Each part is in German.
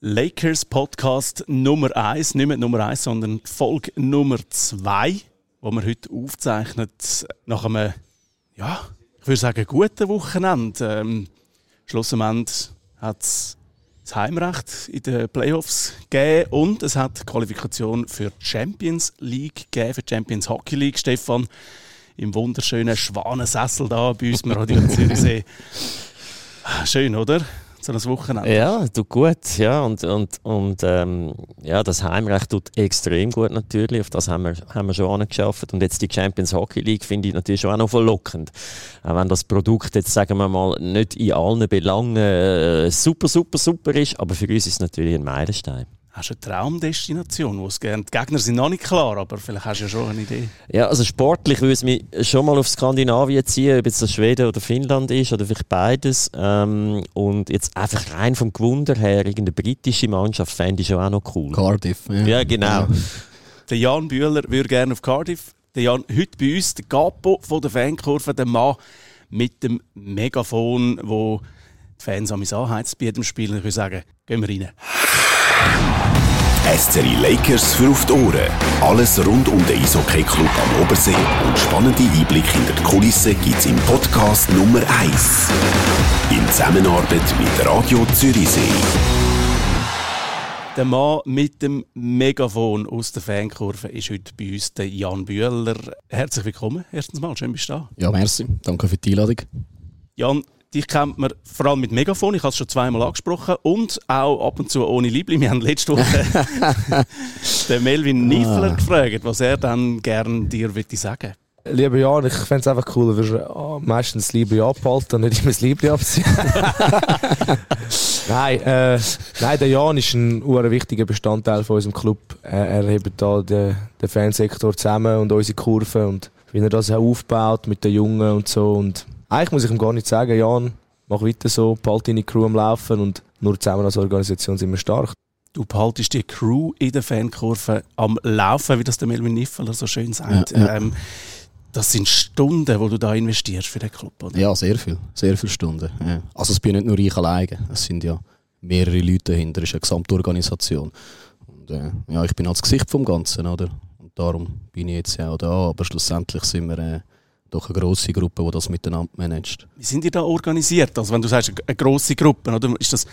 Lakers Podcast Nummer 1, nicht mehr Nummer 1, sondern Folge Nummer 2, wo wir heute aufzeichnet nach einem, ja, ich würde sagen, guten Wochenende. Ähm, schlussendlich hat es das Heimrecht in den Playoffs gegeben und es hat die Qualifikation für die Champions League gegeben, für die Champions Hockey League. Stefan, im wunderschönen Schwanensessel da bei uns im Radio Zürichsee. Schön, oder? So ein Wochenende. Ja, tut gut, ja. Und, und, und ähm, ja, das Heimrecht tut extrem gut natürlich. Auf das haben wir, haben wir schon angeschafft. Und jetzt die Champions Hockey League finde ich natürlich schon auch noch verlockend. Auch wenn das Produkt jetzt, sagen wir mal, nicht in allen Belangen äh, super, super, super ist, aber für uns ist es natürlich ein Meilenstein. Hast du eine Traumdestination, wo es gerne... Die Gegner sind noch nicht klar, aber vielleicht hast du ja schon eine Idee. Ja, also sportlich würde es mich schon mal auf Skandinavien ziehen, ob jetzt das Schweden oder Finnland ist oder vielleicht beides. Ähm, und jetzt einfach rein vom Gewunder her, irgendeine britische Mannschaft fände ich schon auch noch cool. Cardiff. Ja, ja genau. Ja. Der Jan Bühler würde gerne auf Cardiff. Der Jan, heute bei uns, der Capo von der Fankurve, der Mann mit dem Megafon, wo die Fans an mich anheizt bei jedem Spiel. Und ich würde sagen, gehen wir rein. SCRI Lakers für auf die Ohren. Alles rund um den Eishockey-Club am Obersee und spannende Einblicke hinter die Kulissen gibt's im Podcast Nummer 1. In Zusammenarbeit mit Radio Zürichsee. Der Mann mit dem Megafon aus der Fankurve ist heute bei uns der Jan Bühler. Herzlich willkommen, erstens mal. Schön, bist du da. Ja, merci. Danke für die Einladung. Jan, Dich kennt man vor allem mit Megafon, ich habe es schon zweimal angesprochen, und auch ab und zu ohne Liebling. Wir haben letzte Woche den Melvin Niffler ah. gefragt, was er dann gerne dir würde sagen Lieber Jan, ich fände es einfach cool, wenn wir oh, meistens das Liebling abhalten und nicht immer das Liebling abziehen. nein, äh, nein, der Jan ist ein wichtiger Bestandteil von unserem Club. Er, er hebt da den, den Fansektor zusammen und unsere Kurve und wie er das auch aufbaut mit den Jungen und so. Und eigentlich muss ich ihm gar nicht sagen, Jan, mach weiter so, behalte deine Crew am Laufen und nur zusammen als Organisation sind wir stark. Du behaltest die Crew in der Fankurve am Laufen, wie das der Melvin Niffeler so schön sagt. Ja, ja. Ähm, das sind Stunden, die du da investierst für den Club, oder? Ja, sehr viel. Sehr viele Stunden. Ja. Also es bin nicht nur ich alleine. Es sind ja mehrere Leute dahinter. Es ist eine Gesamtorganisation. Und, äh, ja, ich bin als Gesicht vom Ganzen, oder? Und darum bin ich jetzt ja auch da. Aber schlussendlich sind wir... Äh, doch eine grosse Gruppe, die das miteinander managt. Wie sind die da organisiert? Also wenn du sagst, eine grosse Gruppe, oder ist das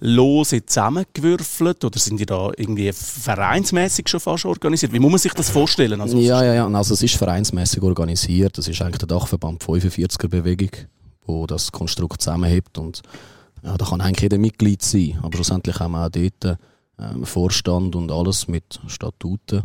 lose zusammengewürfelt oder sind die da irgendwie vereinsmäßig schon fast organisiert? Wie muss man sich das vorstellen? Also, ja, ja, ja. Also es ist vereinsmäßig organisiert. Das ist eigentlich der Dachverband 45er Bewegung, wo das Konstrukt zusammenhebt und ja, da kann eigentlich jeder Mitglied sein. Aber schlussendlich haben wir auch dort ähm, Vorstand und alles mit Statuten.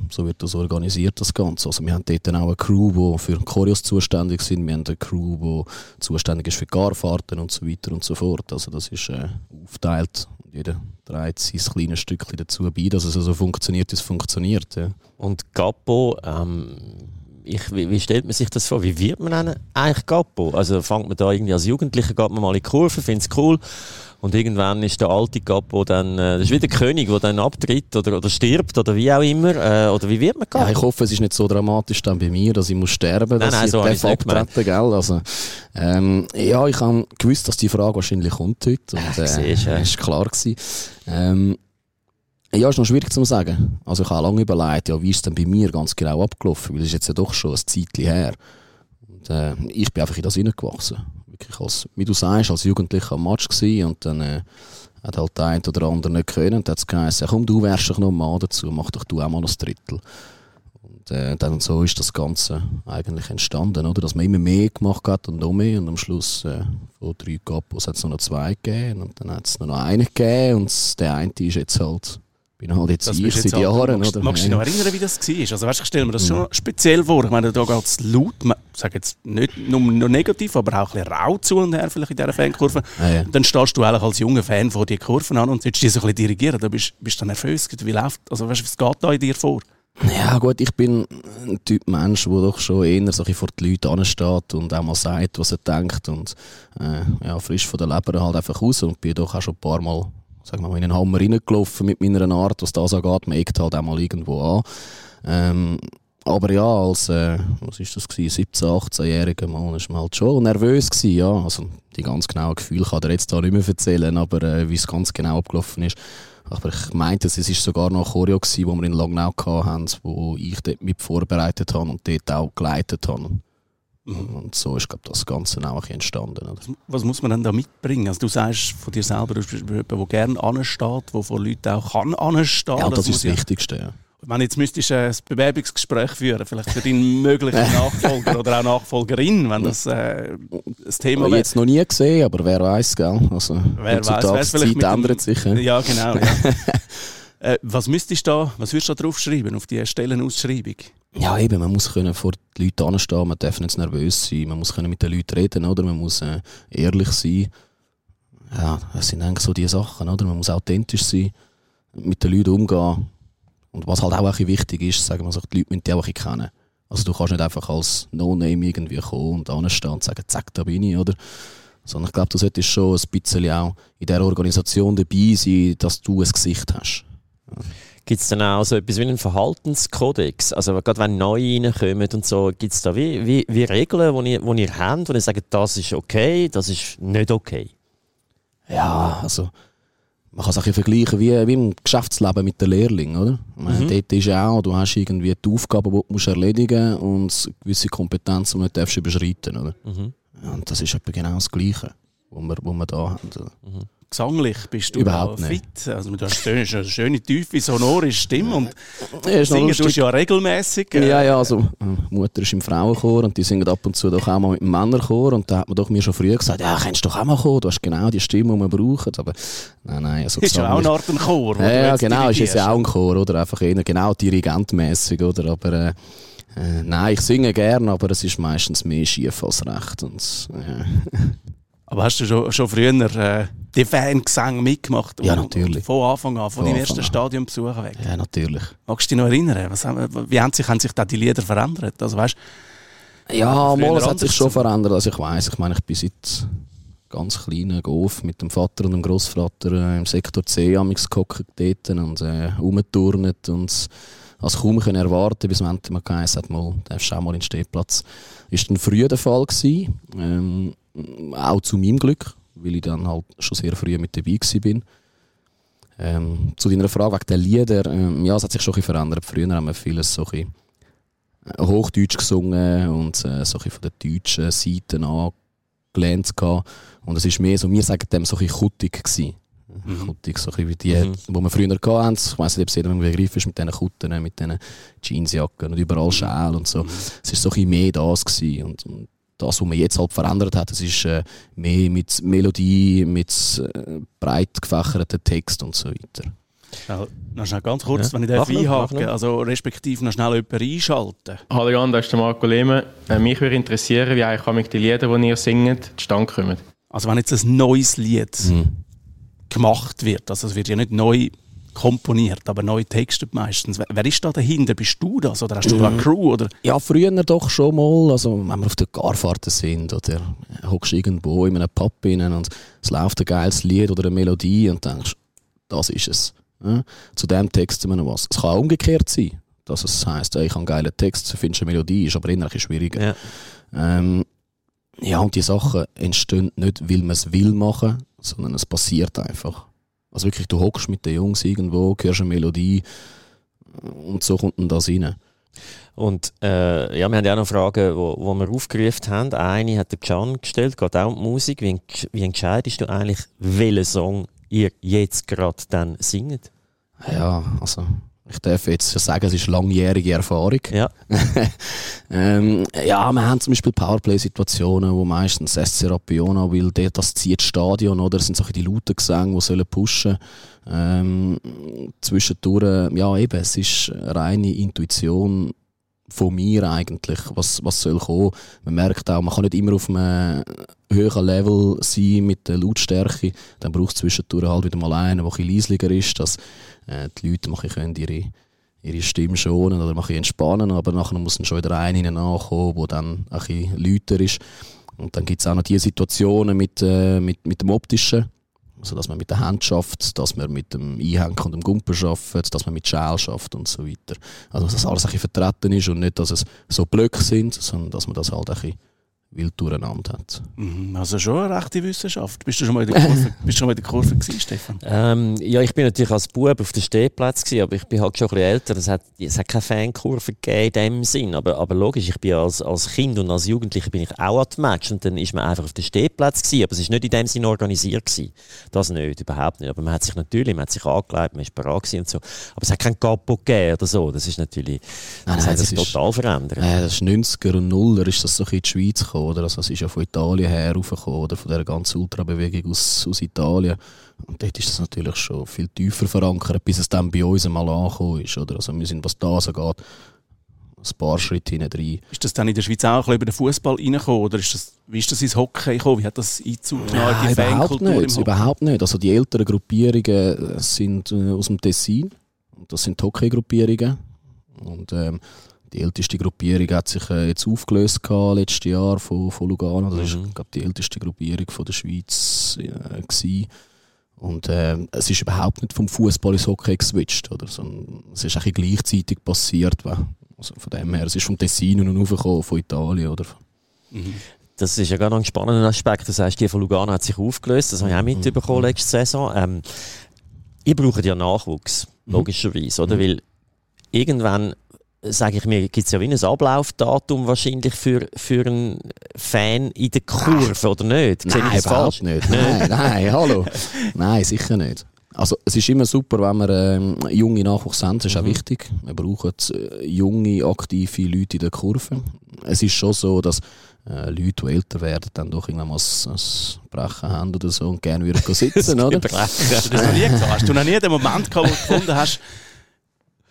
Und so wird das organisiert, das Ganze. Also wir haben dort auch eine Crew, die für Choreos zuständig sind. Wir haben eine Crew, die zuständig ist für Garfahrten und so weiter und so fort. Also das ist äh, aufgeteilt. Jeder trägt sein kleines Stückchen dazu bei, dass es so also funktioniert, wie es funktioniert. Ja. Und Capo, ähm, ich, wie, wie, stellt man sich das vor? Wie wird man eigentlich Capo? Also fängt man da irgendwie als Jugendlicher, geht man mal in die Kurve, findet es cool und irgendwann ist der alte Capo dann, äh, das ist wie der König, der dann abtritt oder, oder stirbt oder wie auch immer. Äh, oder wie wird man Capo? Ja, ich hoffe, es ist nicht so dramatisch dann bei mir, dass ich muss sterben muss, dass nein, so ich darf abtreten, gell? Also, ähm, ja, ich habe gewusst, dass die Frage wahrscheinlich kommt heute. Und, äh, siehst, ja. ist klar gewesen. Ähm, ja, ist noch schwierig zu sagen. Also ich habe lange überlegt, ja, wie ist es denn bei mir ganz genau abgelaufen, weil es ist jetzt ja doch schon ein Zeitchen her. Und, äh, ich bin einfach in das hineingewachsen wirklich als, wie du sagst, als Jugendlicher am Match gewesen und dann äh, hat halt der eine oder andere nicht können und dann hat es geheißen, komm, du wärst doch noch mal dazu, mach doch du auch mal ein Drittel. Und äh, dann so ist das Ganze eigentlich entstanden, oder? dass man immer mehr gemacht hat und noch mehr und am Schluss äh, von drei Kapos hat es noch zwei gegeben und dann hat es noch einen gegeben und der eine ist jetzt halt bin halt jetzt das ich seit Jahren. Magst, oder? magst du dich noch erinnern, wie das war? Also weißt, ich stelle mir das schon speziell vor. Ich meine, da geht es laut, ich sage jetzt nicht nur, nur negativ, aber auch ein bisschen rau zu und her vielleicht in dieser Fankurve. Ah, ja. Dann stehst du eigentlich als junger Fan vor die Kurven an und willst dich so ein bisschen dirigieren. Da bist du dann nervös. Wie läuft, also weißt, was geht da in dir vor? Ja gut, ich bin ein Typ Mensch, der doch schon eher so vor die Leute ansteht und auch mal sagt, was er denkt und äh, ja, frisch von der Leber halt einfach raus und bin doch auch schon ein paar Mal sagen wir mal, in einen Hammer reingelaufen mit meiner Art, was das angeht. Man eckt halt auch mal irgendwo an. Ähm, aber ja, als, äh, was ist das gewesen, 17, 18-jähriger Mann, ist man halt schon nervös gewesen, ja. Also, die ganz genauen Gefühle kann er jetzt da nicht mehr erzählen, aber äh, wie es ganz genau abgelaufen ist. Aber ich meinte, es ist sogar noch ein Choreo gewesen, wo wir in Langnau hatten, wo ich dort mit vorbereitet habe und dort auch geleitet habe. Mhm. Und so ist glaube das Ganze auch entstanden. Oder? Was muss man denn da mitbringen? Also du sagst von dir selber, du bist jemand, der gerne ansteht, der von Leuten auch kann anstehen. Ja, das, das ist das Wichtigste. Ja. Wenn jetzt müsstest du ein Bewerbungsgespräch führen, vielleicht für deinen möglichen Nachfolger oder auch Nachfolgerin, wenn das äh, das Thema wäre. jetzt noch nie gesehen, aber wer weiß, gell? Also, wer weiß, die Zeit ändert sich. Ja, ja genau. Ja. äh, was müsstest du da, was würdest du da draufschreiben auf die Stellenausschreibung? Ja, eben, man muss können vor den Leuten anstehen, man darf nicht nervös sein, man muss können mit den Leuten reden, oder? Man muss äh, ehrlich sein. Ja, das sind eigentlich so die Sachen, oder? Man muss authentisch sein, mit den Leuten umgehen und was halt auch wichtig ist, sagen wir so, die Leute müssen dich auch kennen. Also du kannst nicht einfach als No-Name irgendwie kommen und anstehen und sagen, zack, da bin ich, oder? Sondern ich glaube, du solltest schon ein bisschen auch in dieser Organisation dabei sein, dass du ein Gesicht hast. Gibt es dann auch so etwas wie einen Verhaltenskodex? Also gerade wenn neue reinkommen und so, gibt es da wie, wie, wie Regeln, die ihr, ihr habt, wo ihr sagt, das ist okay, das ist nicht okay? Ja, also man kann es auch vergleichen wie, wie im Geschäftsleben mit den Lehrlingen, oder? Mhm. Dort ist ja auch, du hast irgendwie die Aufgaben, die du musst erledigen musst und gewisse Kompetenzen, die du nicht überschreiten oder? Mhm. Und das ist etwa genau das Gleiche, was wir, was wir da haben. Mhm gesanglich bist du Überhaupt fit. Also du hast eine schöne, schöne tiefe, sonore Stimme und ja, singen tust ja regelmäßig. Äh, ja, ja, also Mutter ist im Frauenchor und die singen ab und zu doch auch mal mit dem Männerchor und da hat man doch mir schon früher gesagt, ja, kannst du doch auch mal kommen, du hast genau die Stimme, die wir brauchen. Aber nein, nein, also Ist ja auch eine Art ein Chor. Ja, ja genau, ist es ja auch ein Chor, oder? Einfach eher genau dirigentmäßig, oder? Aber äh, äh, nein, ich singe gerne, aber es ist meistens mehr schief als recht. Und, äh. Aber hast du schon, schon früher äh, die Fangesang mitgemacht? Ja, natürlich. von Anfang an, von, deinem ersten Stadionbesuch weg? Ja, natürlich. Magst du dich noch erinnern? Was, wie haben sich, haben sich da die Lieder verändert? Also, weißt, ja, mal, es hat sich schon verändert. Also ich weiß, ich meine, ich bin seit ganz kleinen Golf mit dem Vater und dem Großvater äh, im Sektor C amigs gehockt dort und äh, rumgeturnt und also kaum können erwarten, bis man mal geheißen hat, mal, darfst du auch mal in den Stehplatz. Ist dann früher der Fall gewesen. Ähm, auch zu meinem Glück, weil ich dann halt schon sehr früh mit dabei war. Ähm, zu deiner Frage wegen der Lieder, ähm, ja, es hat sich schon ein bisschen verändert. Früher haben wir vieles so ein äh, Hochdeutsch gesungen und äh, so ein von der deutschen Seite angelehnt. Und es ist mehr so, wir sagen dem so ein kuttig gewesen. Mhm. Kuttig, so ein wie die, mhm. wo wir früher hatten. Ich weiss nicht, ob es jedem Begriff ist, mit diesen Kutten, mit diesen Jeansjacken und überall Schäl und so. Mhm. Es war so ein mehr das gewesen. Und, und das, was man jetzt halt verändert hat, das ist äh, mehr mit Melodie, mit äh, breit gefächerten Text und so weiter. Ja, noch schnell ganz kurz, ja. wenn ich da einhake, also respektive noch schnell jemanden einschalten. Hallo Jan, das ist der Marco Lehmann. Äh, mich würde interessieren, wie eigentlich die Lieder, die ihr singt, zustande kommen. Also wenn jetzt ein neues Lied mhm. gemacht wird, also es wird ja nicht neu komponiert, aber neue Texte meistens. Wer, ist da dahinter? Bist du das oder hast du da eine mhm. Crew? Oder? Ja, früher doch schon mal. Also, wenn wir auf der Garfahrten sind oder hockst irgendwo in einem Pub rein und es läuft ein geiles Lied oder eine Melodie und denkst, das ist es. Ja? Zu dem Text wir noch was. Es kann auch umgekehrt sein, dass es heisst, ich habe einen geilen Text, findest eine Melodie, ist aber innerlich schwieriger. Ja. Ähm, ja, und die Sachen entstehen nicht, weil man es will machen, sondern es passiert einfach. Also wirklich, du hockst mit den Jungs irgendwo, hörst eine Melodie und so kommt dann das rein. Und äh, ja, wir haben ja auch noch Fragen, wo, wo wir aufgerufen haben. Eine hat der Can gestellt, geht auch um die Musik. Wie, wie entscheidest du eigentlich, welchen Song ihr jetzt gerade dann singt? Ja, also ich darf jetzt sagen, es ist langjährige Erfahrung. Ja, ähm, ja wir haben zum Beispiel Powerplay-Situationen, wo meistens SC Rapiona will, das zieht das Stadion, oder? Das sind solche die lauten Gesänge, die sollen pushen ähm, Zwischendurch, ja eben, es ist reine Intuition von mir eigentlich, was, was soll kommen. Man merkt auch, man kann nicht immer auf einem höheren Level sein mit der Lautstärke. Dann braucht es zwischendurch halt wieder mal einen, der ein leislicher ist, dass äh, die Leute machen können ihre, ihre Stimme schonen oder machen entspannen, aber nachher muss dann schon wieder einer nachkommen, der dann ein bisschen lauter ist. Und dann gibt es auch noch die Situationen mit, äh, mit, mit dem Optischen, Also, dass man mit der Hand schafft, dass man mit dem Einhängen und dem Gumpen schafft, dass man mit Schäl schafft und so weiter. Also, dass das alles ein bisschen vertreten ist und nicht, dass es so Blöcke sind, sondern dass man das halt ein bisschen wild durcheinander hat. Mhm, also schon eine rechte Wissenschaft. Bist du schon mal in der Kurve, bist du schon mal in der Kurve gewesen, Stefan? Ähm, ja, ich bin natürlich als Bub auf dem Stehplatz gewesen, aber ich bin halt schon ein bisschen älter. Es hat, es hat keine Fankurve gegeben in dem Sinn. Aber, aber logisch, ich bin als, als Kind und als Jugendlicher bin ich auch an dem Match und dann ist man einfach auf dem Stehplatz gewesen. Aber es ist nicht in dem Sinn organisiert gewesen. Das nicht, überhaupt nicht. Aber man hat sich natürlich, man hat sich angelegt, man ist bereit gewesen und so. Aber es hat kein Capo gegeben oder so. Das ist natürlich, das nein, hat sich das total verändert. Äh, das ist 90er und Nuller ist das so in die Schweiz gekommen, oder? Also, das ist ja von Italien her raufgekommen, oder? Von dieser ganzen Ultrabewegung aus, aus Italien. Und dort ist das natürlich schon viel tiefer verankert, bis es dann bei uns einmal angekommen ist, oder? Also wir sind, was das angeht, ein paar Schritte hinein rein. Ist das dann in der Schweiz auch ein über den Fußball reingekommen? Oder ist das, wie ist das ins Hockey gekommen? Wie hat das Einzug genommen? Nein, überhaupt nicht, überhaupt nicht. Also die älteren Gruppierungen sind äh, aus dem Tessin. Und das sind Hockey-Gruppierungen. Und ähm, die älteste Gruppierung hat sich äh, jetzt aufgelöst gehabt, letztes Jahr von, von Lugano. Das mhm. ist glaub, die älteste Gruppierung von der Schweiz äh, Und äh, es ist überhaupt nicht vom Fußball ins Hockey geswitcht, oder? Sondern es ist ein gleichzeitig passiert. Also von dem her, es ist vom Tessin und aufgekommen, von Italien, oder? Mhm. Das ist ja gar noch ein spannender Aspekt. Das heißt, die von Lugano hat sich aufgelöst. Das habe ich auch mitbekommen mhm. letzte Saison. Ähm, ihr braucht ja Nachwuchs, mhm. logischerweise, oder? Mhm. Weil irgendwann sage ich mir, gibt es ja wie ein Ablaufdatum wahrscheinlich für, für einen Fan in der Kurve, oder nicht? Sehe nein, überhaupt nicht. Nein, nein, hallo. Nein, sicher nicht. Also es ist immer super, wenn wir ähm, junge Nachwuchs haben, das ist mhm. auch wichtig. Wir brauchen äh, junge, aktive Leute in der Kurve. Es ist schon so, dass äh, Leute, die älter werden, dann doch irgendwann mal ein, Brechen haben oder so und gerne wieder sitzen, oder? Hast du das noch nie gesagt? Hast du noch nie den Moment gehabt, wo du gefunden hast,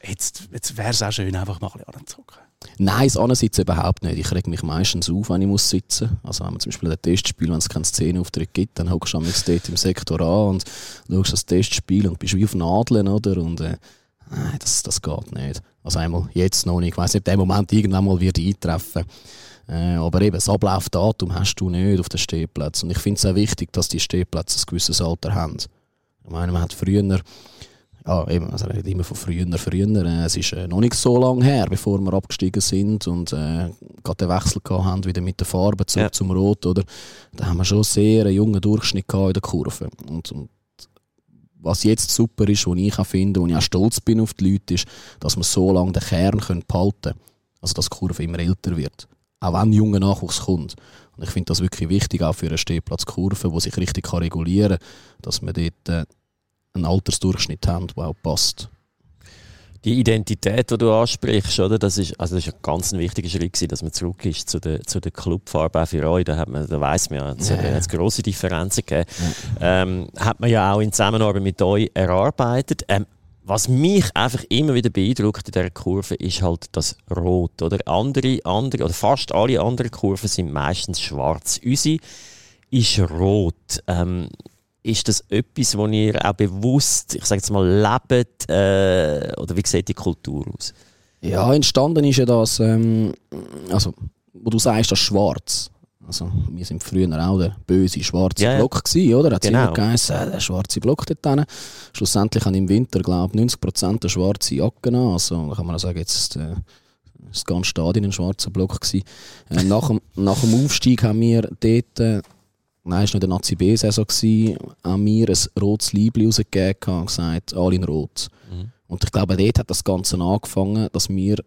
jetzt, jetzt wäre es auch schön, einfach mal ein bisschen anzuzocken. Nein, das Ansitzen überhaupt nicht. Ich reg mich meistens auf, wenn ich muss sitzen. Also wenn man zum Beispiel ein Testspiel, wenn es keine Szenenauftritt gibt, dann hockst du am dort im Sektor an und schaust das Testspiel und bist wie auf Nadeln, oder? Und äh, nein, das, das geht nicht. Also einmal jetzt noch nicht. Ich weiss nicht, der Moment irgendwann mal wird eintreffen. Äh, aber eben, das Ablaufdatum hast du nicht auf den Stehplätzen. Und ich finde es auch wichtig, dass die Stehplätze ein gewisses Alter haben. Ich meine, man hat früher ja, eben, also er immer von früher, früher. Äh, es ist äh, noch nicht so lange her, bevor wir abgestiegen sind und äh, gerade den Wechsel haben, wieder mit der Farbe zurück ja. zum Rot, oder? Da haben wir schon sehr einen jungen Durchschnitt in der Kurve. Und, und was jetzt super ist, was ich auch finde, und ich auch stolz bin auf die Leute, ist, dass wir so lange den Kern können behalten können. Also, dass die Kurve immer älter wird. Auch wenn junger Nachwuchs kommt. Und ich finde das wirklich wichtig, auch für eine Stehplatzkurve, die sich richtig regulieren kann, dass man dort äh, einen Altersdurchschnitt haben, der auch passt. Die Identität, die du ansprichst, oder? Das ist, also das ist ein ganz wichtiger Schritt gewesen, dass man zurück ist zu der, zu der Clubfarbe auch für euch. Da, hat man, da weiss man ja, es ja. hat grosse Differenzen gegeben. Ja. Ähm, hat man ja auch in Zusammenarbeit mit euch erarbeitet. Ähm, was mich einfach immer wieder beeindruckt in dieser Kurve ist halt das Rot, oder? Andere, andere, oder fast alle anderen Kurven sind meistens schwarz. Unsere ist rot. Ähm, ist das etwas, wo ihr auch bewusst, ich sage jetzt mal, lebt? Äh, oder wie sieht die Kultur aus? Ja, entstanden ist ja das, ähm, also, wo du sagst, das Schwarz. Also, wir sind früher auch der böse schwarze ja, Block gewesen, oder? Hat genau. immer geheißen, äh, der schwarze Block dort hinten. Schlussendlich haben im Winter, glaube ich, 90% der schwarze Jacken an. Also, da kann man auch sagen, jetzt äh, das ganze Stadion ein schwarzer Block gewesen. Äh, nach, dem, nach dem Aufstieg haben wir dort äh, Nein, es war noch der Nazi B-Saison, an mir ein rotes Liebling rausgegeben und gesagt, alle in Rot. Mhm. Und ich glaube, dort hat das Ganze angefangen, dass wir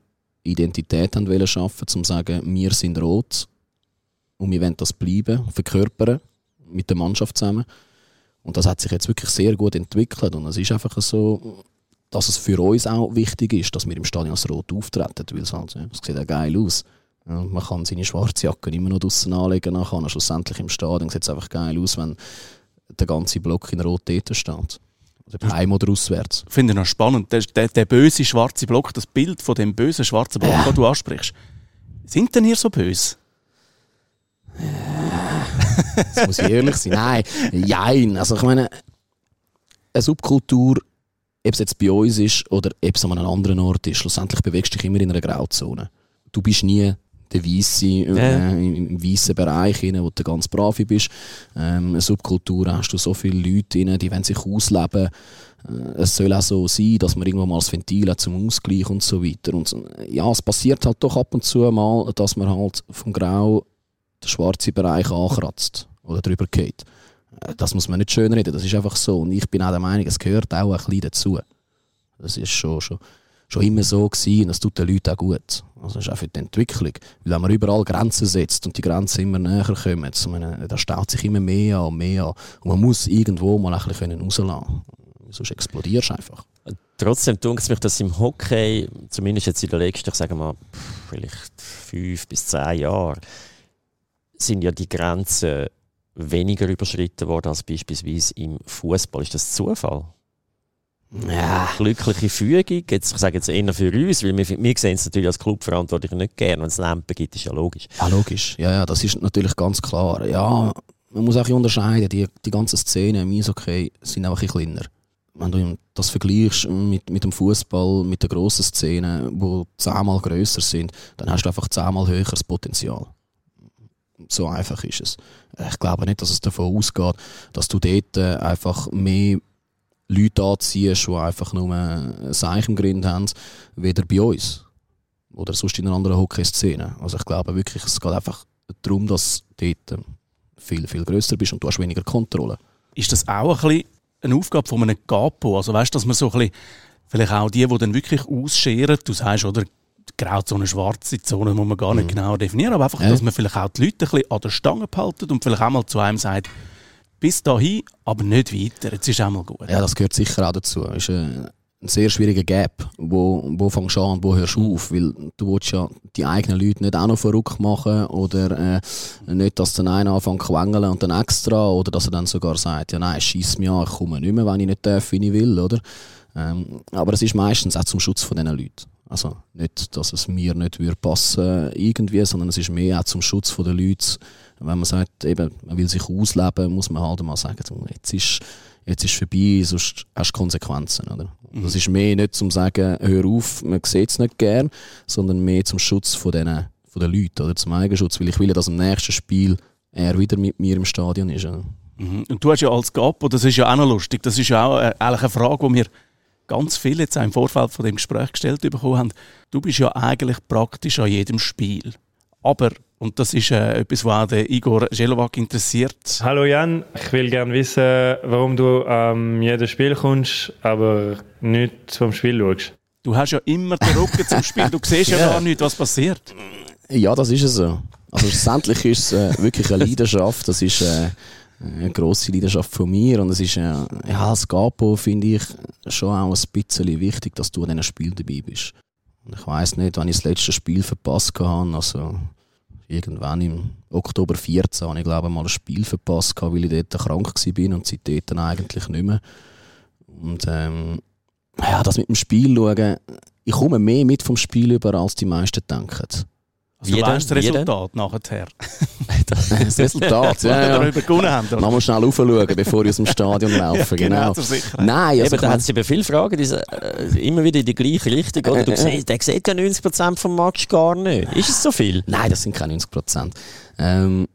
Identität haben wollen schaffen, um zu sagen, wir sind rot und wir wollen das bleiben, verkörpern, mit der Mannschaft zusammen. Und das hat sich jetzt wirklich sehr gut entwickelt und es ist einfach so, dass es für uns auch wichtig ist, dass wir im Stadion als rot auftreten, weil es halt, es sieht ja geil aus. Ja, man kann seine schwarze Jacke immer noch draußen anlegen nachher. Schlussendlich im Stadion sieht es einfach geil aus, wenn der ganze Block in Rot dort steht. Oder heim oder auswärts. Ich finde ich noch spannend. Der, der, der, böse schwarze Block, das Bild von dem bösen schwarzen Block, ja. das du ansprichst. Sind denn ihr so böse? das muss ich ehrlich sein. Nein, jein. Also ich meine, eine Subkultur, ob es jetzt bei uns ist oder ob es an einem anderen Ort ist, schlussendlich bewegst du dich immer in einer Grauzone. Du bist nie der Weisse, äh, im weißen Bereich, rein, wo du ganz brav bist. Ähm, eine Subkultur hast du so viele Leute rein, die wollen sich ausleben. Äh, es soll auch so sein, dass man irgendwann mal das Ventil hat zum Ausgleich und so weiter. Und ja, es passiert halt doch ab und zu mal, dass man halt vom Grau den schwarzen Bereich ankratzt oder drüber geht. Äh, das muss man nicht schön reden, das ist einfach so. Und ich bin auch der Meinung, es gehört auch ein bisschen dazu. Das ist schon, schon schon immer so gewesen und das tut den Leuten auch gut. Also das ist auch für die Entwicklung. Weil wenn man überall Grenzen setzt und die Grenzen immer näher kommen, so meine, da staut sich immer mehr an und mehr an. Und man muss irgendwo mal ein bisschen rauslassen Sonst explodierst du einfach. Trotzdem tut es mich, dass im Hockey, zumindest jetzt in den letzten, ich sage mal, vielleicht fünf bis zehn Jahren, sind ja die Grenzen weniger überschritten worden als beispielsweise im Fußball. Ist das Zufall? Ja. glückliche Fügung. Jetzt, ich sage jetzt eher für uns, weil wir, wir sehen es natürlich als Clubverantwortliche nicht gerne, wenn es Lampen gibt, ist ja logisch. Ja, logisch. Ja, ja, das ist natürlich ganz klar. Ja, man muss auch unterscheiden. Die, die ganzen Szenen im Eishockey sind einfach ein kleiner. Wenn du das vergleichst mit, mit dem Fußball, mit den grossen Szenen, die zehnmal grösser sind, dann hast du einfach zehnmal höheres Potenzial. So einfach ist es. Ich glaube nicht, dass es davon ausgeht, dass du dort äh, einfach mehr Leute anziehst, die einfach nur ein Seich im Grind haben, weder bei uns. Oder sonst in einer anderen Hockey-Szene. Also ich glaube wirklich, es geht einfach darum, dass du dort viel, viel grösser bist und du hast weniger Kontrolle. Ist das auch ein bisschen eine Aufgabe von einem Capo? Also weißt du, dass man so ein bisschen, vielleicht auch die, die dann wirklich ausscheren, du sagst, oder Grauzone, schwarze Zone muss man gar nicht mhm. genau definieren, aber einfach, dass man vielleicht auch die Leute ein bisschen an der Stange behalten und vielleicht auch mal zu einem sagt, bis dahin, aber nicht weiter. Jetzt ist auch mal gut. Ja, das gehört sicher auch dazu. Es ist ein, ein sehr schwieriger Gap. Wo, wo fängst du an und wo hörst du auf? Weil du willst ja die eigenen Leute nicht auch noch verrückt machen oder äh, nicht, dass der eine anfängt zu quengeln und dann extra oder dass er dann sogar sagt, ja nein, schieß mich an, ich komme nicht mehr, wenn ich nicht darf, wie ich will, oder? Ähm, aber es ist meistens auch zum Schutz von diesen Leuten. Also nicht, dass es mir nicht würde passen irgendwie, sondern es ist mehr auch zum Schutz der Leute wenn man sagt, eben, man will sich ausleben, muss man halt mal sagen, jetzt ist, jetzt ist vorbei, sonst hast du Konsequenzen. Oder? Mhm. Das ist mehr nicht zum sagen, hör auf, man sieht es nicht gern, sondern mehr zum Schutz von den, von den Leuten, oder zum Eigenschutz, weil ich will, dass im nächsten Spiel er wieder mit mir im Stadion ist. Mhm. Und du hast ja als Gapo, das ist ja auch noch lustig, das ist ja auch äh, eigentlich eine Frage, die wir ganz viele jetzt im Vorfeld von dem Gespräch gestellt bekommen haben. Du bist ja eigentlich praktisch an jedem Spiel. Aber und das ist äh, etwas, was auch den Igor Jelovac interessiert. Hallo Jan, ich will gerne wissen, warum du am ähm, jedes Spiel kommst, aber nicht zum Spiel schaust. Du hast ja immer den Rücken zum Spiel, du siehst ja, ja gar nicht, was passiert. Ja, das ist es so. Also schlussendlich ist es äh, wirklich eine Leidenschaft, das ist äh, eine grosse Leidenschaft von mir und es ist, äh, ja, als Gapo finde ich schon auch ein bisschen wichtig, dass du an diesen Spiel dabei bist. Ich weiss nicht, wann ich das letzte Spiel verpasst habe, also irgendwann im Oktober 14 habe ich glaube mal ein Spiel verpasst, weil ich dort krank war und seitdem dann eigentlich nicht mehr. Und ähm, ja, das mit dem Spiel schauen, ich komme mehr mit vom Spiel über, als die meisten denken. Also du weißt das Resultat nachher. das Resultat, ja. ja. darüber gewonnen haben. Oder? Mal schnell aufschauen, bevor wir aus dem Stadion laufen. ja, genau. genau. Nein, also Eben, da hat es eben viele Fragen, die, äh, immer wieder in die gleiche Richtung. Oder? Du siehst, der sieht ja 90% vom Match gar nicht. Ist es so viel? Nein, das sind keine 90%. Ähm,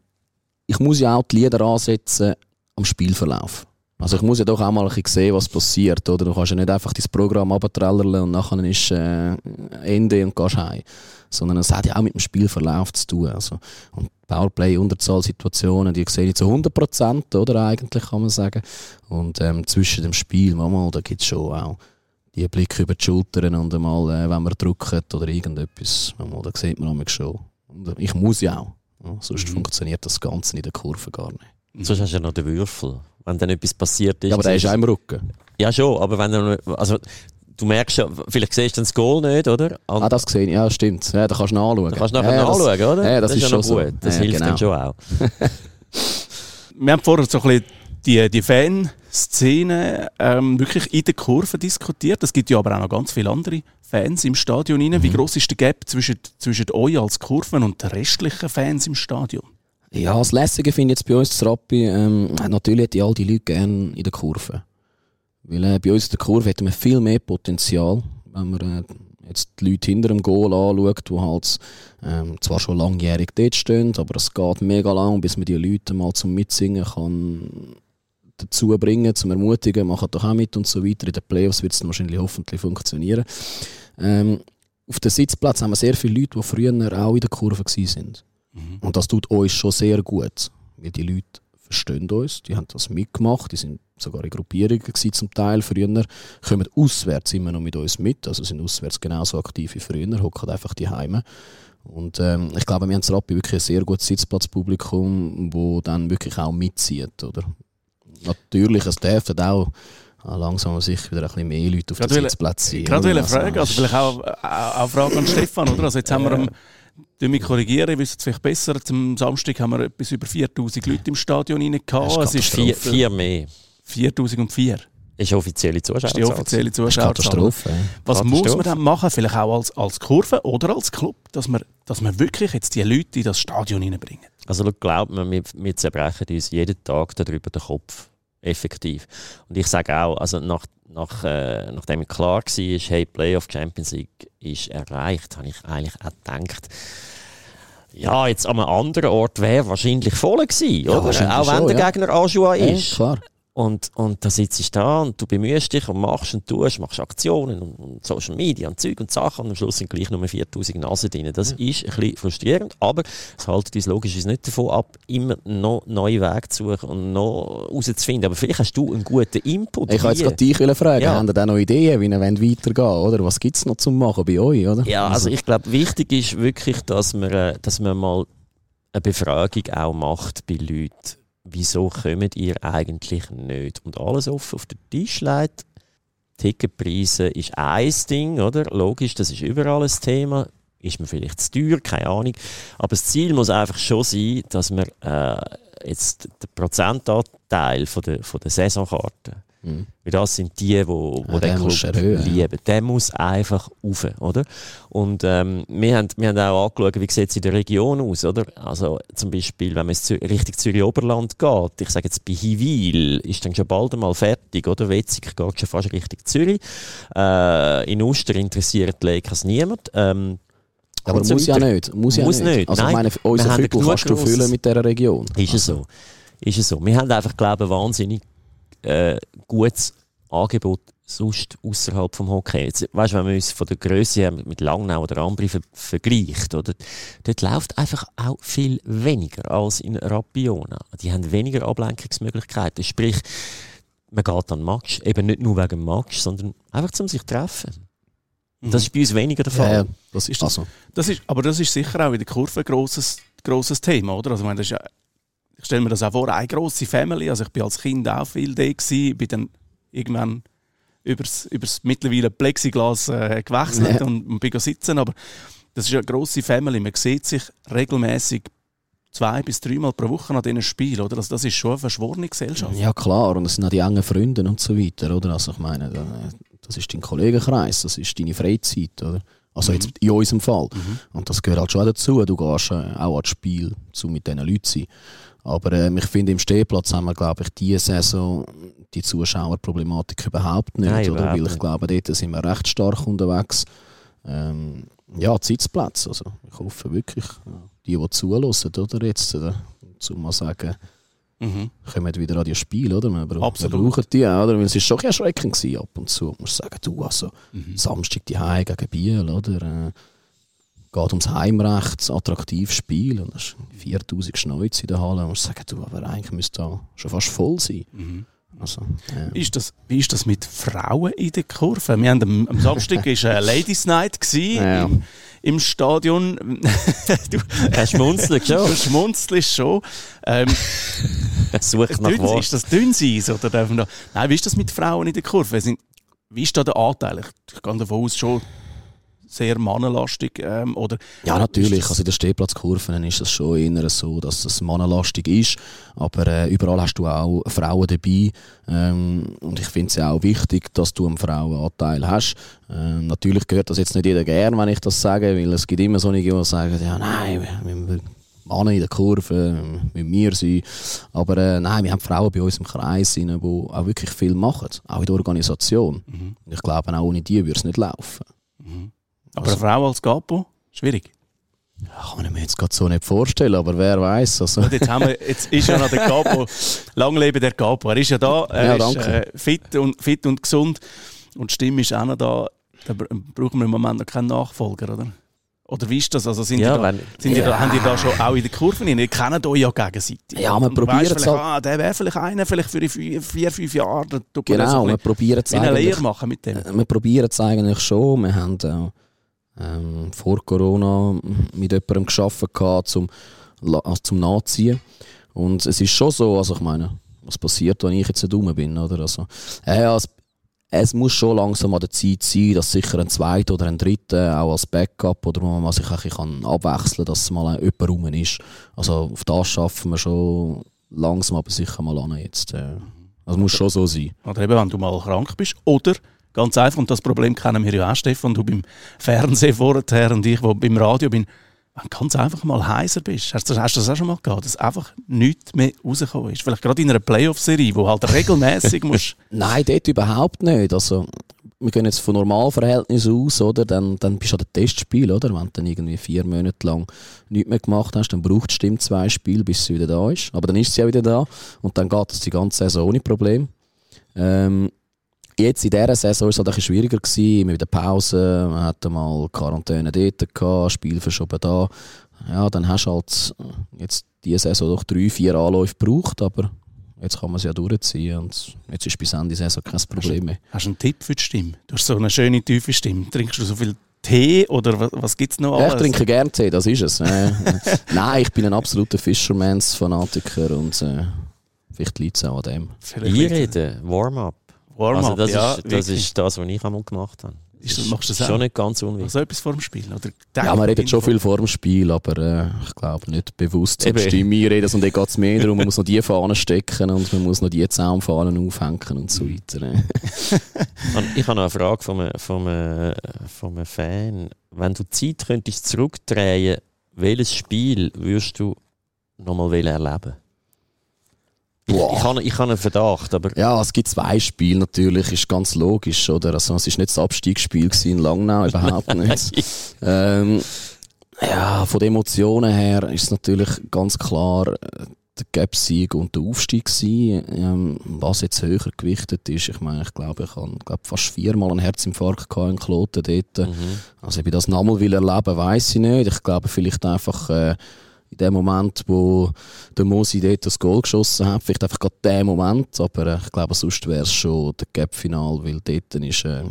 ich muss ja auch die Lieder ansetzen am Spielverlauf. Also ich muss ja doch auch mal ein bisschen sehen, was passiert, oder? Du kannst ja nicht einfach dein Programm abtrellern und nachher ist äh, Ende und gehst heim. Sondern es hat ja auch mit dem Spielverlauf zu tun. Also, und Powerplay, Unterzahlsituationen, die sehe ich zu 100 Prozent, oder? Eigentlich kann man sagen. Und ähm, zwischen dem Spiel, manchmal, da gibt es schon auch die Blicke über die Schultern und einmal, äh, wenn man drückt oder irgendetwas, manchmal, da sieht man schon. Und ich muss ja auch. Ja, sonst mhm. funktioniert das Ganze in der Kurve gar nicht. Sonst hast du ja noch den Würfel wenn dann etwas passiert ist. Ja, aber der ist auch im Rücken. Ja, schon, aber wenn er, also, du merkst ja, vielleicht siehst du das Goal nicht, oder? Und ah, das gesehen, ja, stimmt. Ja, da kannst du nachschauen. Da kannst du nachher ja, nachschauen, das, oder? Ja, das, das ist, ist schon gut. So. Das ja, hilft genau. dann schon auch. Wir haben vorher so ein bisschen die, die Fanszene ähm, wirklich in der Kurve diskutiert. Es gibt ja aber auch noch ganz viele andere Fans im Stadion. Mhm. Wie groß ist der Gap zwischen, zwischen euch als Kurven und den restlichen Fans im Stadion? Ja, das Lässige finde ich jetzt bei uns zu Rappi, ähm, natürlich hätte ich all die Leute gerne in der Kurve. Weil äh, bei uns in der Kurve hätten wir viel mehr Potenzial, wenn wir äh, jetzt die Leute hinter dem Goal anschaut, die halt ähm, zwar schon langjährig dort stehen, aber es geht mega lang, bis man die Leute mal zum Mitsingen kann dazu bringen, zum Ermutigen, machen doch auch mit und so weiter. In den Playoffs wird es wahrscheinlich hoffentlich funktionieren. Ähm, auf dem Sitzplatz haben wir sehr viele Leute, die früher auch in der Kurve waren. Mhm. Und das tut uns schon sehr gut, weil die Leute verstehen uns, die haben das mitgemacht, die sind sogar in Gruppierungen gewesen, zum Teil früher, kommen auswärts immer noch mit uns mit, also sind auswärts genauso aktiv wie früher, hocken einfach die Heime. Und ähm, ich glaube, wir haben in Rappi wirklich ein sehr gutes Sitzplatzpublikum, wo dann wirklich auch mitzieht, oder? Natürlich, es darf auch langsam sicher wieder ein bisschen mehr Leute auf den Sitzplätzen sein. Gerade eine Frage, also vielleicht auch, eine Frage an Stefan, oder? Also jetzt haben wir am Du mich korrigieren, ihr wisst es vielleicht besser. Am Samstag haben wir etwas über 4000 Leute im Stadion rein gehabt. Es ist vier, vier mehr. 4004. Ist offizielle Zuschauer. Ist die offizielle Zuschauer. Katastrophe. Was muss man dann machen, vielleicht auch als, als Kurve oder als Club, dass man, dass man wirklich jetzt die Leute in das Stadion hineinbringen? Also glaubt mir, wir, wir zerbrechen uns jeden Tag darüber den Kopf. Effektiv. Und ich sage auch, also nach, nach, äh, nachdem klar war, hey, Playoff Champions League ist erreicht, habe ich eigentlich auch gedacht, ja, jetzt an einem anderen Ort wäre wahrscheinlich voll gewesen, ja, oder? Auch wenn der ja. Gegner Anjou ist. Ja, klar. Und, und da sitzt du da und du bemühst dich und machst und tust, machst Aktionen und, und Social Media und Zeug und Sachen und am Schluss sind gleich nur 4000 Nasen drin. Das ja. ist ein bisschen frustrierend, aber es hält uns logisch nicht davon ab, immer noch neue Wege zu suchen und noch herauszufinden. Aber vielleicht hast du einen guten Input. Ich wollte jetzt gerade dich fragen, ja. habt ihr noch Ideen, wie ihr weitergehen wollt? Oder was gibt es noch zum Machen bei euch? Oder? Ja, also, also ich glaube, wichtig ist wirklich, dass man, äh, dass man mal eine Befragung auch macht bei Leuten wieso kommt ihr eigentlich nicht? Und alles offen auf den Tisch legt. Ticketpreise ist ein Ding, oder? Logisch, das ist überall ein Thema. Ist mir vielleicht zu teuer, keine Ahnung. Aber das Ziel muss einfach schon sein, dass man äh, jetzt den Prozentanteil von der, von der Saisonkarten Mhm. Weil das sind die, wo, wo ja, den Club lieben. Der muss einfach rauf, oder? Und ähm, wir, haben, wir haben auch angeschaut, wie sieht es in der Region aus, oder? Also zum Beispiel, wenn man jetzt Richtung Zürich-Oberland geht, ich sage jetzt bei Hiwil, ist dann schon bald einmal fertig, oder? Wetzig geht schon fast Richtung Zürich. Äh, in Uster interessiert die Lakers niemand. Ähm, aber muss ja nicht. Muss, ja muss nicht. nicht. Also Nein, ich meine, unser Kübel kannst du füllen mit dieser Region. Ist es so. Ist es so. Wir haben einfach, glaube ich, wahnsinnig äh, gutes Angebot sonst außerhalb vom Hockey. Jetzt, weißt, wenn man uns von der Größe her mit Langnau oder Ambri ver vergleicht, oder, dort läuft einfach auch viel weniger als in Rapiona. Die haben weniger Ablenkungsmöglichkeiten. Sprich, man geht an Match, eben nicht nur wegen Match, sondern einfach zum sich treffen. Mhm. Das ist bei uns weniger der Fall. Ja, das ist das. Also. das ist, aber das ist sicher auch in der Kurve ein grosses, grosses Thema, oder? Also, ich meine, das ist ja ich stelle mir das auch vor, eine grosse Family. Also ich bin als Kind auch viel da gewesen, bin dann irgendwann übers, übers mittlerweile Plexiglas äh, gewechselt ja. und, und bin sitzen. Aber das ist eine grosse Family. Man sieht sich regelmäßig zwei bis dreimal pro Woche an diesen Spielen, oder? Also das ist schon eine verschworene Gesellschaft. Ja klar, und das sind auch die engen Freunde und so weiter, oder? Also ich meine, das ist dein Kollegenkreis, das ist deine Freizeit, oder? Also mhm. jetzt in unserem Fall. Mhm. Und das gehört halt schon dazu. Du gehst äh, auch ans Spiel, um mit diesen Leuten zu sein. Aber äh, ich finde, im Stehplatz haben wir, glaube ich, diese Saison die Zuschauerproblematik überhaupt nicht. Nein, oder? Weil ich glaube, dort sind wir recht stark unterwegs. Ähm, ja, Sitzplätze. Also, ich hoffe wirklich, die, die zulassen, oder jetzt, oder, um mal sagen, mhm. kommen wieder an die Spiele, oder? Wir, wir brauchen die, oder? Weil es war schon erschreckend gewesen, ab und zu. Ich muss sagen, du, also, mhm. Samstag die Hause gegen Biel, oder? Geht ums Heimrecht, attraktives Spiel. Und es 4000 Schnäuze in der Halle. Und ich sage, du, aber eigentlich müsste da schon fast voll sein. Mhm. Also, wie, ist das, wie ist das mit Frauen in der Kurve? Wir haben am, am Samstag war eine Ladies Night ja. im, im, Stadion. du schmunzelt schon. Du schmunzelst schon. Ähm, Sucht nach Dünn, Ist das Dünnseis? Oder darf man Nein, wie ist das mit Frauen in der Kurve? Wie ist da der Anteil? Ich, ich gehe davon aus, schon sehr mannenlastig? Ähm, oder, ja, natürlich. Also in den Stehplatzkurven ist es schon eher so, dass es mannenlastig ist. Aber äh, überall hast du auch Frauen dabei. Ähm, und ich finde es ja auch wichtig, dass du einen Frauenanteil hast. Ähm, natürlich gehört das jetzt nicht jeder gern, wenn ich das sage, weil es gibt immer so einige, die sagen, ja, nein, wir, Männer in der Kurve, mit mir sein. Aber äh, nein, wir haben Frauen bei uns im Kreis, die auch wirklich viel machen, auch in der Organisation. Mhm. Ich glaube, auch ohne die würde es nicht laufen. Mhm. Aber also, eine Frau als Capo, schwierig. Ja, kann ich mir jetzt gerade so nicht vorstellen, aber wer weiß. Also. Jetzt, haben wir, jetzt ist ja noch der Capo. Lang lebe der Capo. Er ist ja da, er ja, ist äh, fit, und, fit und gesund. Und die Stimme ist auch noch da. Da brauchen wir im Moment noch keinen Nachfolger, oder? Oder wie ist das? Also sind ja, die da, wenn, sind die da, haben die da schon auch in der Kurve rein? Ihr kennt euch ja gegenseitig. Ja, wir probieren es ah, Der wäre vielleicht einer, vielleicht für vier, vier fünf Jahre. Genau, wir probieren es eigentlich. Lehre machen mit dem. Wir probieren es eigentlich schon. Wir haben äh, ähm, vor Corona mit jemandem gearbeitet, zum, also zum Nachziehen. Und es ist schon so, also ich meine, was passiert, wenn ich jetzt nicht dumm bin, oder? Also, äh, als es muss schon langsam an der Zeit sein, dass sicher ein zweiter oder ein dritter auch als Backup oder wo man sich ein bisschen abwechseln kann, dass mal jemand rum ist. Also auf das schaffen wir schon langsam, aber sicher mal an jetzt. Also muss schon so sein. Oder eben, wenn du mal krank bist. Oder ganz einfach, und das Problem kennen wir ja auch, Stefan, du beim Fernsehen vorher und ich, wo beim Radio bin, wenn du ganz einfach mal heiser bist, hast du, das auch schon mal gehabt, dass einfach nichts mehr rausgekommen ist? Vielleicht gerade in einer Playoff-Serie, wo halt regelmäßig musst... Nein, dort überhaupt nicht. Also, wir gehen jetzt von Normalverhältnissen aus, oder? Dann, dann bist du an dem Testspiel, oder? Wenn du dann irgendwie vier Monate lang nichts mehr gemacht hast, dann braucht es stimmt zwei Spiele, bis sie wieder da ist. Aber dann ist sie ja wieder da und dann geht es die ganze Saison ohne Problem. Ähm, Jetzt in dieser Saison war es halt ein bisschen schwieriger. Gewesen, mit der Pause, man hatte mal Quarantäne dort, gehabt, Spiel verschoben da. Ja, dann hast du halt jetzt diese Saison doch drei, vier Anläufe gebraucht, aber jetzt kann man es ja durchziehen und jetzt ist bis Ende Saison kein Problem mehr. Hast du einen Tipp für die Stimme? Du hast so eine schöne, tiefe Stimme. Trinkst du so viel Tee oder was, was gibt es noch alles? Ja, ich trinke gerne Tee, das ist es. nein, ich bin ein absoluter Fishermans-Fanatiker und äh, vielleicht liegt es auch an dem. Einreden, Warm-up. Warm-up, also das, ja, ist, das ist das, was ich einmal gemacht habe. Ist, das machst du das schon auch? nicht ganz unwichtig. Also etwas vor dem Spiel? Oder ja, man redet schon viel vor dem Spiel, aber äh, ich glaube nicht bewusst zur Stimme reden. Und dann geht es mehr darum, man muss noch die Fahnen stecken und man muss noch die Zaunfahnen aufhängen und so weiter. Ich habe noch eine Frage von einem, von, einem, von einem Fan. Wenn du Zeit könntest zurückdrehen, welches Spiel würdest du nochmal erleben Boah. Ich, habe, ich habe einen Verdacht, aber... Ja, es gibt zwei Spiele natürlich, ist ganz logisch, oder? Also es war nicht das Abstiegsspiel in Langnau, überhaupt nicht. ähm, ja, von den Emotionen her ist es natürlich ganz klar äh, der Gap-Sieg und der Aufstieg gewesen. Ähm, was jetzt höher gewichtet ist, ich meine, ich glaube, ich habe glaub, fast viermal einen Herzinfarkt in Kloten dort. Mhm. Also ob ich das nochmal will erleben, weiß ich nicht. Ich glaube vielleicht einfach... Äh, in dem Moment, wo der Mosi dort das Goal geschossen hat. Vielleicht einfach gerade der Moment, aber äh, ich glaube, sonst wäre es schon der Gap-Final, weil dort ist äh,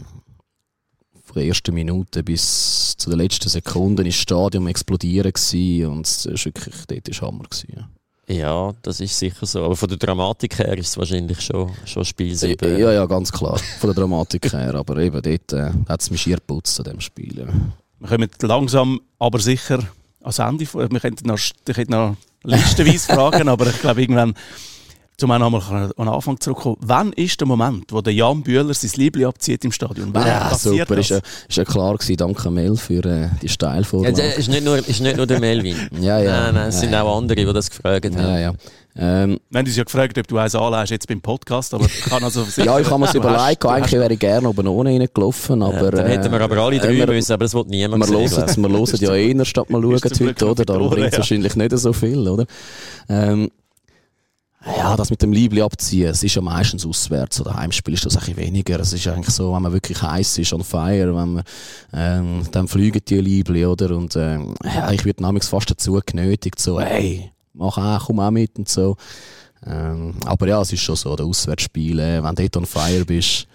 von der ersten Minute bis zu der letzten Sekunde das Stadion explodieren gewesen und es ist wirklich, dort ist Hammer gewesen, ja. Ja, das ist sicher so. Aber von der Dramatik her ist es wahrscheinlich schon, schon Spiel 7. Ja, ja, ganz klar. Von der Dramatik her. Aber eben dort äh, hat es mich schier geputzt an diesem Spiel. Ja. Wir kommen langsam, aber sicher ans Ende. Wir könnten noch, ich könnte noch listenweise fragen, aber ich glaube, irgendwann zum einen einmal an den Anfang zurückkommen. Wann ist der Moment, wo der Jan Bühler sein Liebling abzieht im Stadion? Wann ja, super. Das? Ist ja, ist ja klar gewesen. Danke Mel für äh, die Steilvorlage. Ja, ist, nicht nur, ist nicht nur der Melvin. ja, ja. Nein, nein, es sind auch andere, die das gefragt haben. Ja, ja. Ähm, wir haben uns ja gefragt, ob du eins anlässt jetzt beim Podcast, aber ich kann also Ja, ich habe mir es überlegt, eigentlich wäre ich gerne oben ohne reingelaufen, aber... Ja, dann hätten wir aber alle drei äh, müssen, aber das wollte niemand Wir hören, wir hören ja eher, statt mal schauen heute, oder? Darum bringt es ja. wahrscheinlich nicht so viel, oder? Ähm, ja, das mit dem Liebli abziehen, es ist ja meistens auswärts oder Heimspiel ist das ein bisschen weniger. Es ist eigentlich so, wenn man wirklich heiß ist, on fire, wenn man, ähm, dann fliegen die Liebli, oder? Und, ähm, ja, ich werde namens fast dazu genötigt, so, hey, mach auch, komm auch mit und so. Ähm, aber ja, es ist schon so, der Auswärtsspiel, äh, wenn du dort on fire bist.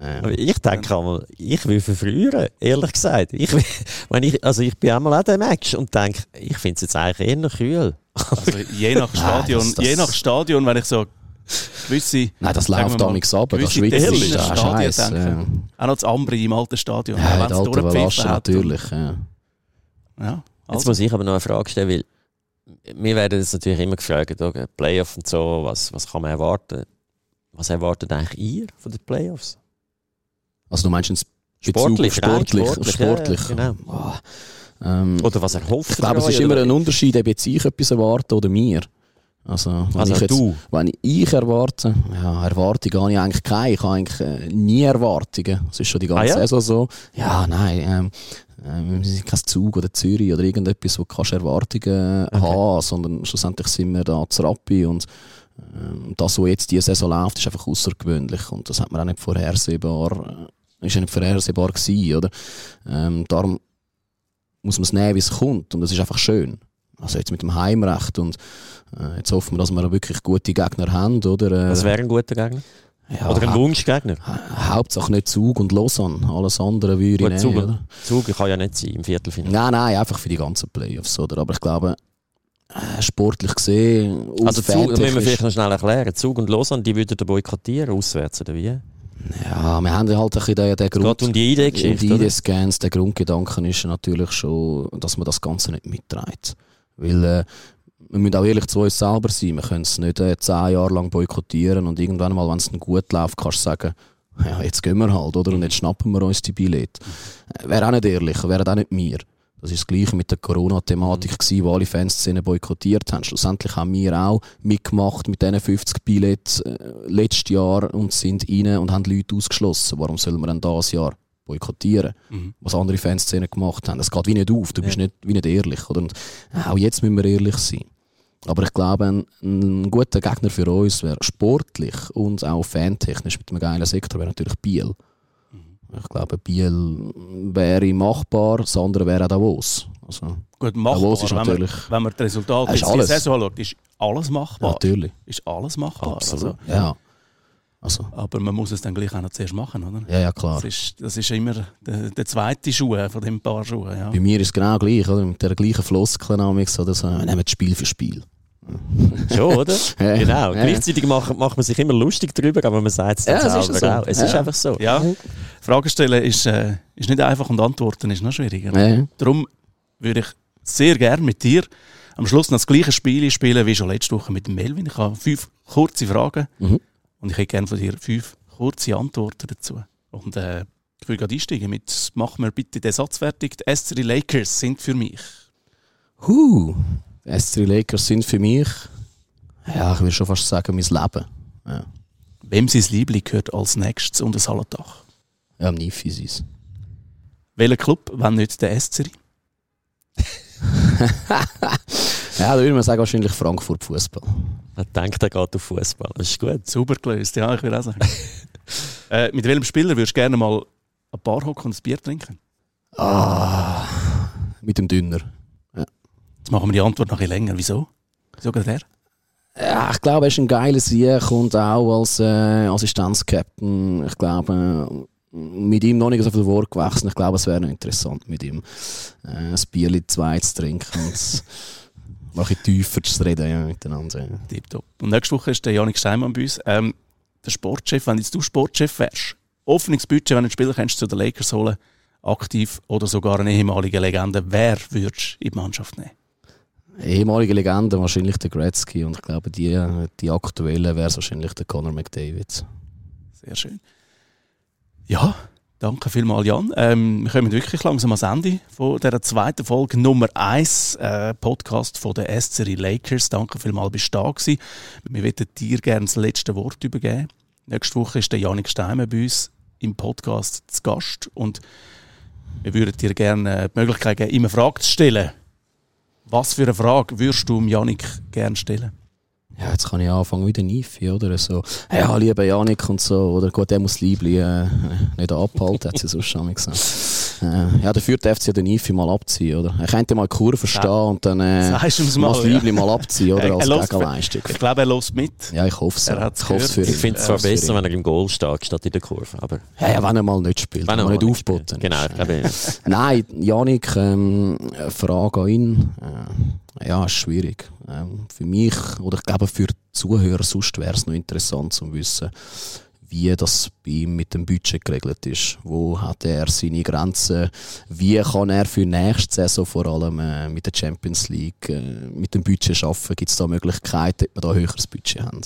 Äh, ich denke einmal, ich will verfrühen, ehrlich gesagt. Ich, wenn ich, also ich bin einmal an dem Match und denke, ich finde es jetzt eigentlich eher kühl. Also je nach Stadion, Nein, das, das je nach Stadion, wenn ich so gewisse... Nein, das läuft da nichts ab, das Schweiz ist ja Scheiß. Ja. Auch noch das Ambri im alten Stadion. Ja, wenn es durchgepfiffen natürlich, ja. ja also. Jetzt muss ich aber noch eine Frage stellen, weil wir werden jetzt natürlich immer gefragt, okay, Playoff und so, was, was kann man erwarten? Was erwartet eigentlich ihr von den Playoffs? Also du meinst sportlich, sportlich, sportlich, sportlich. Ja, genau. Oh, ähm, oder was erhofft Ich glaube, es ist immer ein Unterschied, ob jetzt ich etwas erwarte oder mir. Also, wenn also ich jetzt, du? Wenn ich erwarte, ja, Erwartungen habe ich eigentlich keine. Ich habe eigentlich äh, nie Erwartungen. Das ist schon die ganze ah, ja? Saison so. Ja, nein. Ähm, wir sind kein Zug oder Zürich oder irgendetwas, wo du Erwartungen okay. haben sondern schlussendlich sind wir da zu Rappi und ähm, das, was jetzt diese Saison läuft, ist einfach außergewöhnlich und das hat man auch nicht vorhersehbar, äh, ist ja nicht vorhersehbar gewesen, oder? Ähm, darum muss man es nehmen, wie es kommt und es ist einfach schön. Also jetzt mit dem Heimrecht und äh, jetzt hoffen wir, dass wir wirklich gute Gegner haben, oder? Äh, Was wäre ein guter Gegner? Ja, oder ein Wunschgegner? Hauptsache nicht Zug und Lausanne. Alles andere würde ich nicht. Zug, oder? Zug kann ja nicht sein im Viertelfinale. Nein, nein, einfach für die ganzen Playoffs. Oder? Aber ich glaube, äh, sportlich gesehen. Also Zug, müssen wir vielleicht noch schnell erklären. Zug und Lausanne, die würden boykottieren, auswärts oder wie? Ja, wir haben halt ein bisschen den, den Grund. um die Idee-Geschichte. Um die Idee-Scans, der Grundgedanke ist natürlich schon, dass man das Ganze nicht mitträgt. Weil äh, wir müssen auch ehrlich zu uns selber sein. Wir können es nicht äh, zehn Jahre lang boykottieren und irgendwann mal, wenn es gut läuft, kannst du sagen, ja, jetzt gehen wir halt, oder? Und jetzt schnappen wir uns die Billette. Äh, wäre auch nicht ehrlich, wäre auch nicht mir. Das ist das Gleiche mit der Corona-Thematik, mhm. wo alle Fanszenen boykottiert haben. Schlussendlich haben wir auch mitgemacht mit diesen 50 Billets äh, letztes Jahr und sind rein und haben Leute ausgeschlossen. Warum sollen wir denn das Jahr boykottieren, mhm. was andere Fanszenen gemacht haben? Das geht wie nicht auf, du ja. bist nicht, wie nicht ehrlich. Oder? Und auch jetzt müssen wir ehrlich sein. Aber ich glaube, ein, ein guter Gegner für uns wäre sportlich und auch fantechnisch mit einem geilen Sektor wäre natürlich Biel. Ich glaube, Biel wäre machbar, das andere wäre auch Davos. Also, Gut, machbar, Davos ist natürlich, wenn, man, wenn man das Resultat ist alles. Saison schaut, ist alles machbar. Natürlich. Ist alles machbar. Absolut. Also, ja. Also. Aber man muss es dann gleich auch noch zuerst machen, oder? Ja, ja, klar. Das ist, das ist immer der, der zweite Schuh von dem Paar Schuhe. Ja. Bei mir ist es genau gleich, oder? Mit der gleichen Floskel oder so. Wir nehmen Spiel für Spiel. Schon, oder? ja, genau. Ja. Gleichzeitig macht, macht man sich immer lustig darüber, aber man sagt es dann ja, selber es so. auch. Es ist einfach so. Ja. Fragen stellen ist, äh, ist nicht einfach und antworten ist noch schwieriger. Darum würde ich sehr gerne mit dir am Schluss noch das gleiche Spiel spielen wie schon letzte Woche mit Melvin. Ich habe fünf kurze Fragen mhm. und ich hätte gerne von dir fünf kurze Antworten dazu. Und äh, ich will gerade einsteigen mit «Mach mir bitte den Satz fertig, die S3 Lakers sind für mich». Huh. S3 Lakers sind für mich, ja, ich würde schon fast sagen, mein Leben. Ja. Wem sein Liebling gehört als nächstes unter das Hallertag? Ja, am Nifis. Welcher Club, wenn nicht der S3? ja, da würde man sagen, wahrscheinlich Frankfurt Fußball. Er denkt, er geht auf Fußball. Das ist gut. Super gelöst, ja, ich würde auch sagen. äh, mit welchem Spieler würdest du gerne mal ein Bar hocken und ein Bier trinken? Ah, mit dem Dünner. Jetzt machen wir die Antwort noch ein länger. Wieso? Wieso gerade der? Ja, ich glaube, er ist ein geiler Sieg und auch als äh, Assistenzkapitän. Ich glaube, mit ihm noch nicht so viel Wort gewachsen. Ich glaube, es wäre noch interessant, mit ihm äh, ein Bier zwei zu trinken und noch ein tiefer zu reden ja, miteinander. Ja. Tipptopp. Und nächste Woche ist der Janik Steinmann bei uns. Ähm, der Sportchef, wenn jetzt du Sportchef wärst, offenes Budget, wenn du einen Spieler kennst, zu den Lakers holen, aktiv oder sogar eine ehemalige Legende, wer würdest du in die Mannschaft nehmen? Ehemalige Legende wahrscheinlich der Gretzky und ich glaube, die, die aktuelle wäre wahrscheinlich der Conor McDavid. Sehr schön. Ja, danke vielmals, Jan. Ähm, wir kommen wirklich langsam ans Ende von dieser zweiten Folge Nummer 1 äh, Podcast von der SCRI Lakers. Danke vielmals, bist du da gewesen. Wir würden dir gerne das letzte Wort übergeben. Nächste Woche ist der Janik Steimer bei uns im Podcast zu Gast und wir würden dir gerne die Möglichkeit geben, ihm eine Frage zu stellen was für eine Frage würdest du Janik gerne stellen? Ja, jetzt kann ich anfangen wie der Nifi, oder? So, ja, lieber Janik und so, oder gut, der muss Liebli äh, nicht abhalten, hat sie sonst schon gesagt. Äh, ja, dafür darf sie ja den Nifi mal abziehen, oder? Er könnte mal Kurve stehen ja. und dann äh, mal, das Liebli ja. mal abziehen, oder? Als Gegenleistung. Ich glaube, er lässt mit. Ja, ich hoffe es. Er ich finde es zwar besser, wenn er im Goal steht, statt in der Kurve, aber... Ja, ja wenn er mal nicht spielt, wenn er mal nicht aufboten Genau, Nein, Janik, ähm, Frage an ihn. Äh, ja, ist schwierig. Ähm, für mich, oder ich glaube für die Zuhörer sonst wäre es noch interessant zu wissen, wie das bei ihm mit dem Budget geregelt ist. Wo hat er seine Grenzen? Wie kann er für nächste Saison vor allem äh, mit der Champions League äh, mit dem Budget schaffen? Gibt es da Möglichkeiten, dass wir da höheres Budget haben?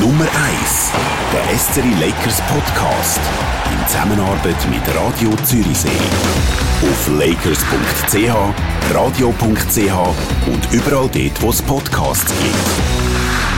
Nummer 1. Der SCRI Lakers Podcast. In Zusammenarbeit mit Radio Zürichsee. Auf lakers.ch, radio.ch und überall dort, wo es Podcasts gibt.